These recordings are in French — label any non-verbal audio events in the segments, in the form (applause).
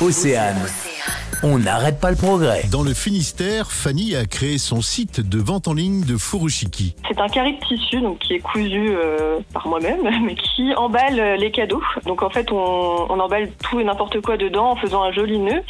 Océane. On n'arrête pas le progrès. Dans le Finistère, Fanny a créé son site de vente en ligne de furoshiki. C'est un carré de tissu donc qui est cousu euh, par moi-même, (laughs) mais qui emballe euh, les cadeaux. Donc en fait, on, on emballe tout et n'importe quoi dedans en faisant un joli nœud.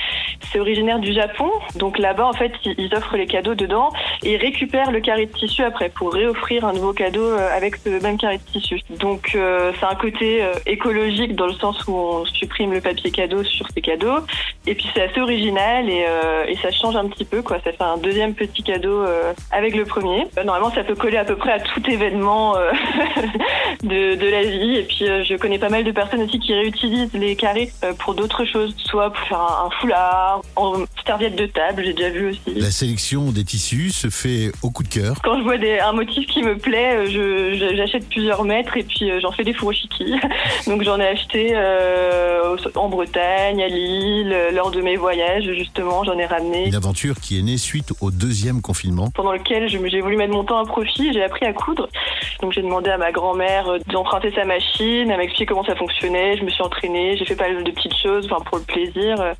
C'est originaire du Japon, donc là-bas en fait, ils offrent les cadeaux dedans et récupèrent le carré de tissu après pour réoffrir un nouveau cadeau euh, avec ce même carré de tissu. Donc euh, c'est un côté euh, écologique dans le sens où on supprime le papier cadeau sur ces cadeaux et puis c'est assez original et, euh, et ça change un petit peu quoi. Ça fait un deuxième petit cadeau euh, avec le premier. Normalement, ça peut coller à peu près à tout événement (laughs) de, de la vie. Et puis, je connais pas mal de personnes aussi qui réutilisent les carrés pour d'autres choses, soit pour faire un foulard, en serviette de table, j'ai déjà vu aussi. La sélection des tissus se fait au coup de cœur. Quand je vois des, un motif qui me plaît, euh, je, je- j'achète plusieurs mètres et puis euh, j'en fais des furoshiki. (laughs) Donc j'en ai acheté euh, en Bretagne, à Lille, lors de mes voyages justement, j'en ai ramené. Une aventure qui est née suite au deuxième confinement. pendant lequel j'ai voulu mettre mon temps à profit, j'ai appris à coudre. Donc j'ai demandé à ma grand-mère euh, d'emprunter sa machine, elle m'a expliqué comment ça fonctionnait, je me suis entraînée, j'ai fait pas mal de petites choses enfin, pour le plaisir euh,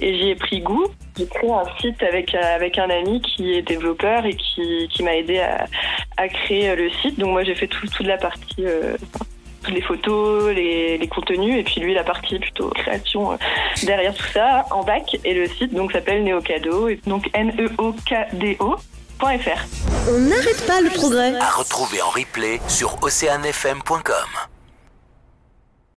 et j'y ai pris goût. J'ai créé un site avec, euh, avec un ami qui est développeur et qui, qui m'a aidé à, à créer le site. Donc moi j'ai fait tout, toute la partie... euh, les photos, les, les contenus, et puis lui la partie plutôt création derrière tout ça en bac. Et le site donc s'appelle Neocado, donc N-E-O-K-D-O. On n'arrête pas le progrès. À retrouver en replay sur oceanfm.com.